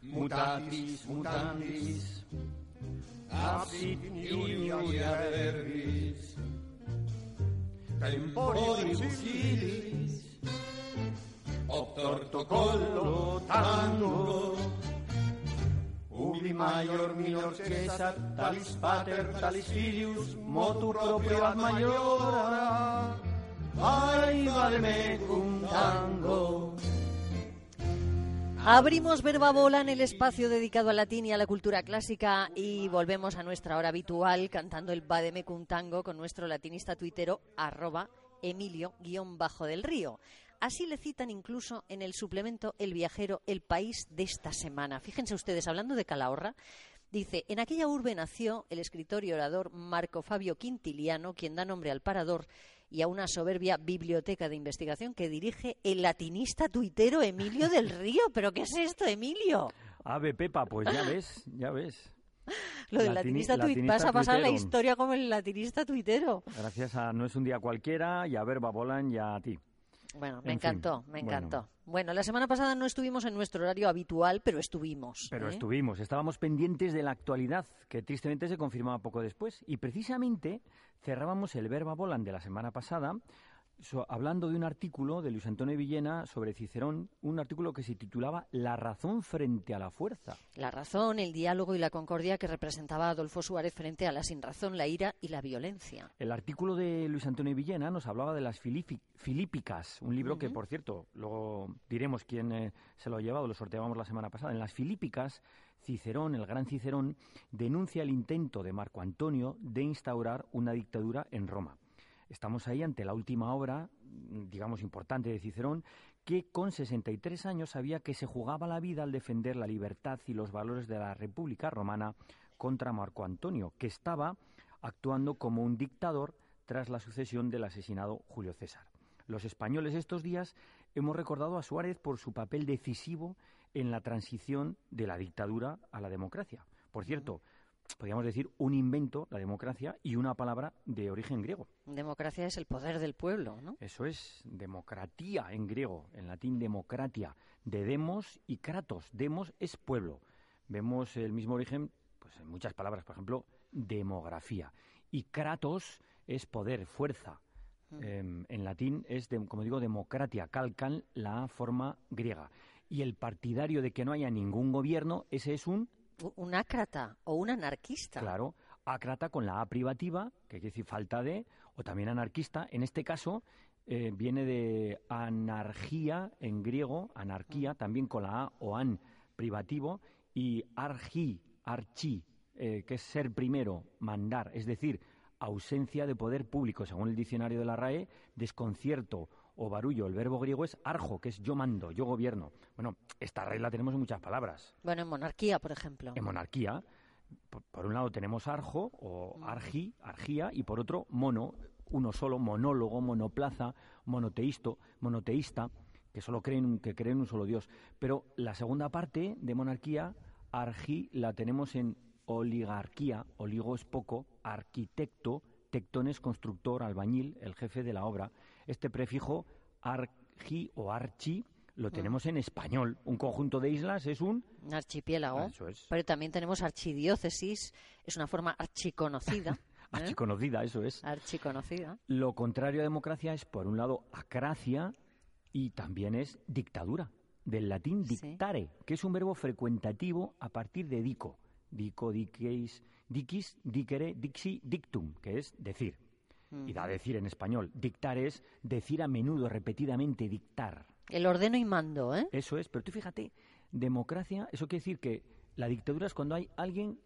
Mutatis mutandis, absit iuria verbis, temporibus ilis, obtorto collo tango, maior minor cesat, talis pater, talis filius, motu proprio ad maiora, ai vale me cum tango. Abrimos Verbabola en el espacio dedicado al latín y a la cultura clásica y volvemos a nuestra hora habitual cantando el Bademecum Tango con nuestro latinista tuitero arroba Emilio-Bajo del Río. Así le citan incluso en el suplemento El Viajero, el país de esta semana. Fíjense ustedes, hablando de Calahorra, dice, en aquella urbe nació el escritor y orador Marco Fabio Quintiliano, quien da nombre al parador y a una soberbia biblioteca de investigación que dirige el latinista tuitero Emilio del Río. ¿Pero qué es esto, Emilio? Ave Pepa, pues ya ves, ya ves. Lo del Latini- latinista, tuit vas a pasar la historia como el latinista tuitero. Gracias a No es un día cualquiera y a Verba Bolan y a ti. Bueno, me En fin, encantó, me bueno. encantó. Bueno. la semana pasada no estuvimos en nuestro horario habitual, pero estuvimos. Pero ¿eh? estuvimos, estábamos pendientes de la actualidad, que tristemente se confirmaba poco después. Y precisamente cerrábamos el Verba Volan de la semana pasada so- hablando de un artículo de Luis Antonio Villena sobre Cicerón, un artículo que se titulaba La razón frente a la fuerza. La razón, el diálogo y la concordia que representaba Adolfo Suárez frente a la sinrazón, la ira y la violencia. El artículo de Luis Antonio Villena nos hablaba de las Filípicas, un libro que, por cierto, luego diremos quién eh, se lo ha llevado, lo sorteábamos la semana pasada. En las Filípicas, Cicerón, el gran Cicerón, denuncia el intento de Marco Antonio de instaurar una dictadura en Roma. Estamos ahí ante la última obra, digamos, importante de Cicerón, que con 63 años sabía que se jugaba la vida al defender la libertad y los valores de la República Romana contra Marco Antonio, que estaba actuando como un dictador tras la sucesión del asesinado Julio César. Los españoles estos días hemos recordado a Suárez por su papel decisivo en la transición de la dictadura a la democracia. Por cierto, podríamos decir un invento, la democracia, y una palabra de origen griego. Democracia es el poder del pueblo, ¿no? Eso es democratía en griego, en latín democratia, de demos y kratos. Demos es pueblo. Vemos el mismo origen pues, en muchas palabras, por ejemplo, demografía. Y kratos es poder, fuerza. Em, en latín es, de- como digo, democratia, calcan la forma griega. Y el partidario de que no haya ningún gobierno, ese es un Un ácrata o un anarquista. Claro, acrata con la A privativa, que quiere decir falta de, o también anarquista. En este caso eh, viene de anargía en griego, anarquía, también con la A o an privativo, y argi, archi, eh, que es ser primero, mandar, es decir, ausencia de poder público, según el diccionario de la RAE, desconcierto o barullo. El verbo griego es arjo, que es yo mando, yo gobierno. Bueno, esta regla tenemos en muchas palabras. Bueno, en monarquía, por ejemplo. En monarquía, por, por un lado tenemos arjo o argi, argía, y por otro mono, uno solo, monólogo, monoplaza, monoteisto, monoteísta, que solo creen, que creen un solo Dios. Pero la segunda parte de monarquía, argi, la tenemos en oligarquía, oligo es poco, arquitecto, tectones, constructor, albañil, el jefe de la obra. Este prefijo argi o archi lo tenemos en español. Un conjunto de islas es un archipiélago. Ah, Eso es. Pero también tenemos archidiócesis, es una forma archiconocida. ¿eh? archiconocida, eso es. Archiconocida. Lo contrario a democracia es, por un lado, acracia y también es dictadura, del latín Sí. dictare, que es un verbo frecuentativo a partir de dico. Dico, diqueis, diquis, dicere, dixi, dictum, que es decir. Y da decir en español. Dictar es decir a menudo, repetidamente, dictar. El ordeno y mando, ¿eh? Eso es, pero tú fíjate, democracia, eso quiere decir que la dictadura es cuando hay alguien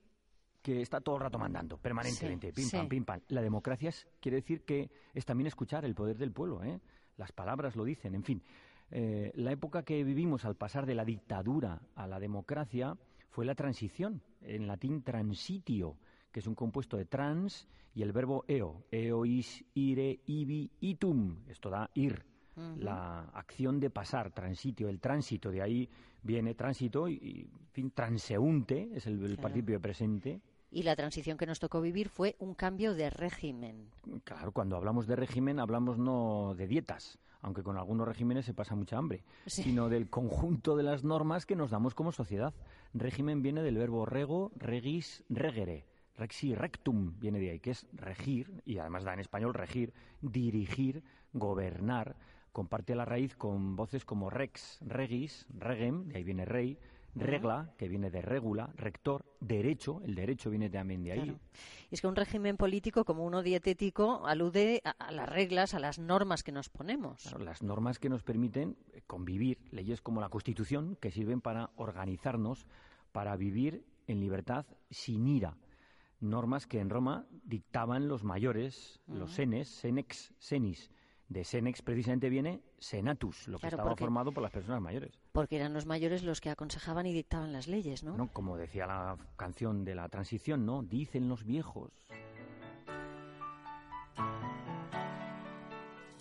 que está todo el rato mandando, permanentemente, Sí, pim pam, pim pam. La democracia es- quiere decir que es también escuchar el poder del pueblo, ¿eh? Las palabras lo dicen, en fin. Eh, la época que vivimos al pasar de la dictadura a la democracia fue la transición, en latín transitio, que es un compuesto de trans y el verbo eo, eois, ire, ibi, itum, esto da ir, la acción de pasar, transitio, el tránsito, de ahí viene tránsito y, en fin, transeúnte, es el, el Claro. participio presente. Y la transición que nos tocó vivir fue un cambio de régimen. Claro, cuando hablamos de régimen hablamos no de dietas, aunque con algunos regímenes se pasa mucha hambre, sino del conjunto de las normas que nos damos como sociedad. Régimen viene del verbo rego, regis, regere. Rexi rectum viene de ahí, que es regir, y además da en español regir, dirigir, gobernar. Comparte la raíz con voces como rex, regis, regem, de ahí viene rey, regla, que viene de regula, rector, derecho, el derecho viene también de ahí. Y es que un régimen político, como uno dietético, alude a, las reglas, a las normas que nos ponemos. las normas que nos permiten eh, convivir, leyes como la Constitución, que sirven para organizarnos, para vivir en libertad sin ira. Normas que en Roma dictaban los mayores, los senes, senex, senis, de Senex precisamente viene Senatus, lo que estaba formado por las personas mayores. Porque eran los mayores los que aconsejaban y dictaban las leyes, ¿no? como decía la canción de la transición, ¿no? Dicen los viejos.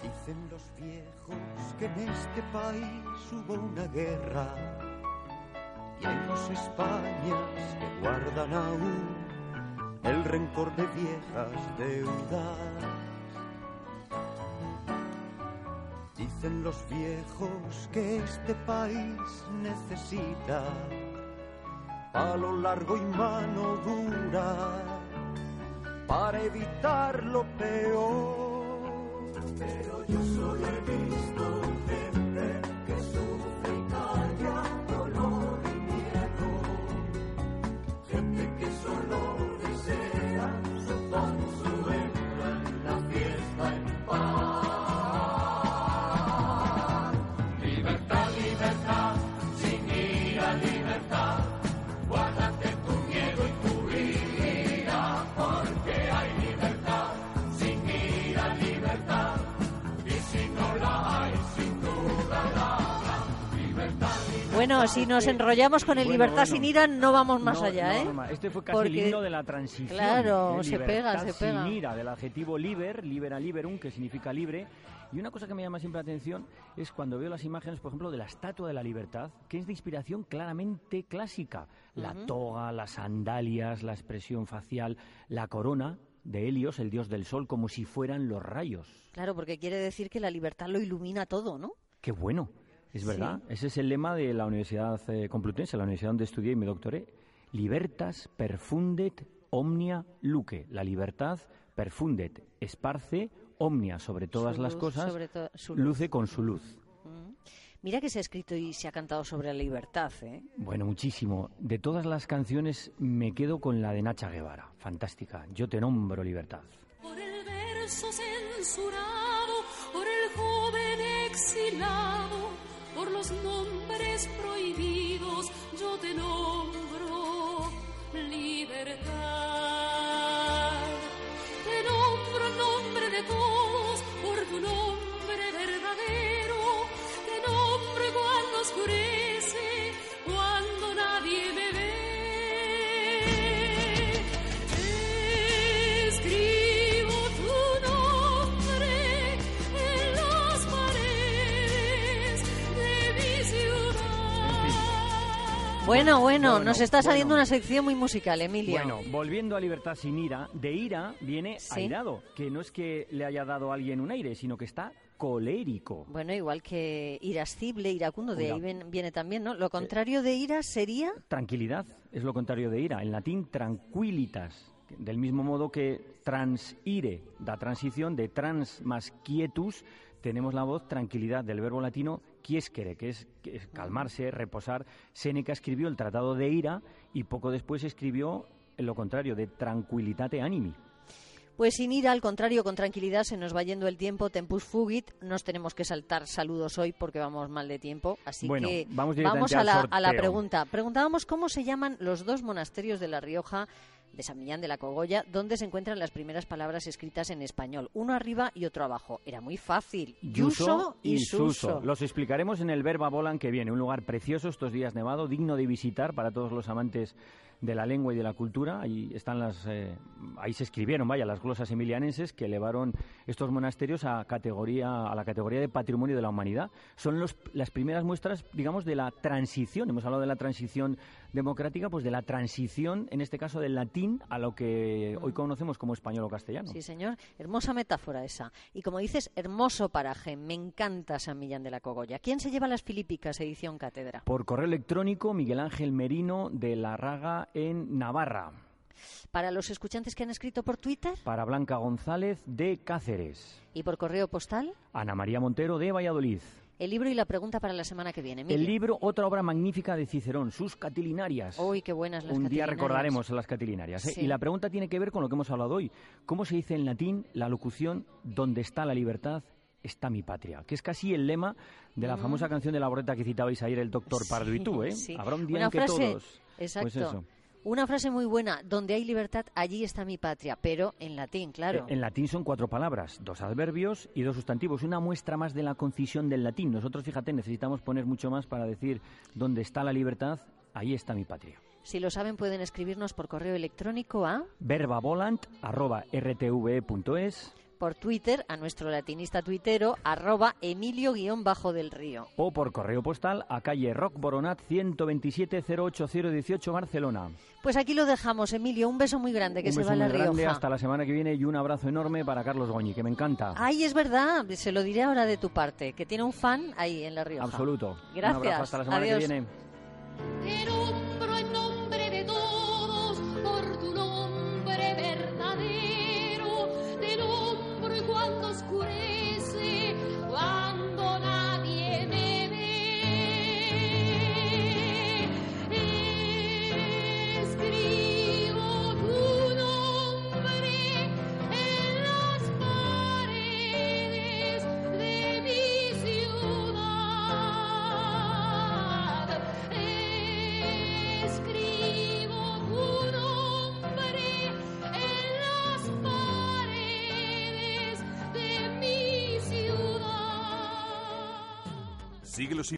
Dicen los viejos que en este país hubo una guerra y hay dos Españas que guardan aún el rencor de viejas deudas Dicen los viejos que este país necesita palo largo y mano dura para evitar lo peor. Pero yo solo he visto Bueno, si nos enrollamos con el libertad sin ira, no vamos más allá, ¿eh? este fue casi el himno de la transición. Claro, se pega, se pega. Sin ira, del adjetivo liber, libera liberum, que significa libre. Y una cosa que me llama siempre la atención es cuando veo las imágenes, por ejemplo, de la Estatua de la Libertad, que es de inspiración claramente clásica. La toga, las sandalias, la expresión facial, la corona, de Helios, el dios del sol, como si fueran los rayos. Claro, porque quiere decir que la libertad lo ilumina todo, ¿no? Qué bueno. Es verdad, ese es el lema de la Universidad eh, Complutense, la universidad donde estudié y me doctoré. Libertas perfundet omnia luce. La libertad perfundet, esparce omnia sobre todas las cosas, luce con su luz. Mm. Mira que se ha escrito y se ha cantado sobre la libertad, ¿eh? Bueno, muchísimo. De todas las canciones me quedo con la de Nacha Guevara. Fantástica. Yo te nombro libertad. Por el verso censurado, por el joven exilado por los nombres prohibidos yo te nombro libertad. Bueno, bueno, nos está saliendo una sección muy musical, Emilio. Bueno, volviendo a Libertad sin ira, de ira viene airado, que no es que le haya dado a alguien un aire, sino que está colérico. Bueno, igual que irascible, iracundo, de ahí viene, también, ¿no? Lo contrario de ira sería... Tranquilidad, es lo contrario de ira. En latín, tranquilitas. Del mismo modo que transire da transición, de trans más quietus, tenemos la voz tranquilidad del verbo latino quiesquere, que es, que es calmarse, reposar. Séneca escribió el Tratado de Ira y poco después escribió lo contrario, de tranquilitate animi. Pues sin ira, al contrario, con tranquilidad, se nos va yendo el tiempo, tempus fugit. Nos tenemos que saltar saludos hoy porque vamos mal de tiempo. Así que vamos, a, la, a la pregunta. Preguntábamos cómo se llaman los dos monasterios de La Rioja de San Millán de la Cogolla, donde se encuentran las primeras palabras escritas en español, uno arriba y otro abajo. Era muy fácil. Yuso y, Suso. Los explicaremos en el Verba Volan que viene, un lugar precioso estos días nevado, digno de visitar para todos los amantes de la lengua y de la cultura. Ahí están las, eh, ahí se escribieron, vaya, las glosas emilianenses que elevaron estos monasterios a categoría, a la categoría de patrimonio de la humanidad. Son los, las primeras muestras, digamos, de la transición. Hemos hablado de la transición democrática, pues de la transición, en este caso del latín a lo que hoy conocemos como español o castellano. Sí, señor. Hermosa metáfora esa. Y como dices, hermoso paraje. Me encanta San Millán de la Cogolla. ¿Quién se lleva las Filípicas, edición cátedra? Por correo electrónico, Miguel Ángel Merino de La Raga en Navarra. Para los escuchantes que han escrito por Twitter. Para Blanca González de Cáceres. ¿Y por correo postal? Ana María Montero de Valladolid. El libro y la pregunta para la semana que viene. El libro, otra obra magnífica de Cicerón, sus Catilinarias. Uy, qué buenas las Un día recordaremos las Catilinarias. ¿eh? Y la pregunta tiene que ver con lo que hemos hablado hoy. ¿Cómo se dice en latín la locución donde está la libertad? está mi patria, que es casi el lema de la mm. famosa canción de la borreta que citabais ayer el doctor Pardo y tú, ¿eh? Habrá un día en que todos... Exacto. Pues eso. Una frase muy buena, donde hay libertad, allí está mi patria, pero en latín, claro. Eh, en latín son cuatro palabras, dos adverbios y dos sustantivos, una muestra más de la concisión del latín. Nosotros, fíjate, necesitamos poner mucho más para decir donde está la libertad, ahí está mi patria. Si lo saben, pueden escribirnos por correo electrónico a verbavolant.rtve.es por Twitter a nuestro latinista tuitero arroba emilio-del río. O por correo postal a calle Rock Boronat 127 08018 Barcelona. Pues aquí lo dejamos, Emilio. Un beso muy grande que se va a La Rioja. hasta la semana que viene y un abrazo enorme para Carlos Goñi, que me encanta. Ay, es verdad, se lo diré ahora de tu parte, que tiene un fan ahí en La Rioja. Absoluto. Gracias. hasta la semana que viene. Siglos